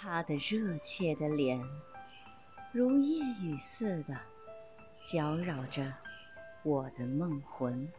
他的热切的脸如夜雨似的搅扰着我的梦魂。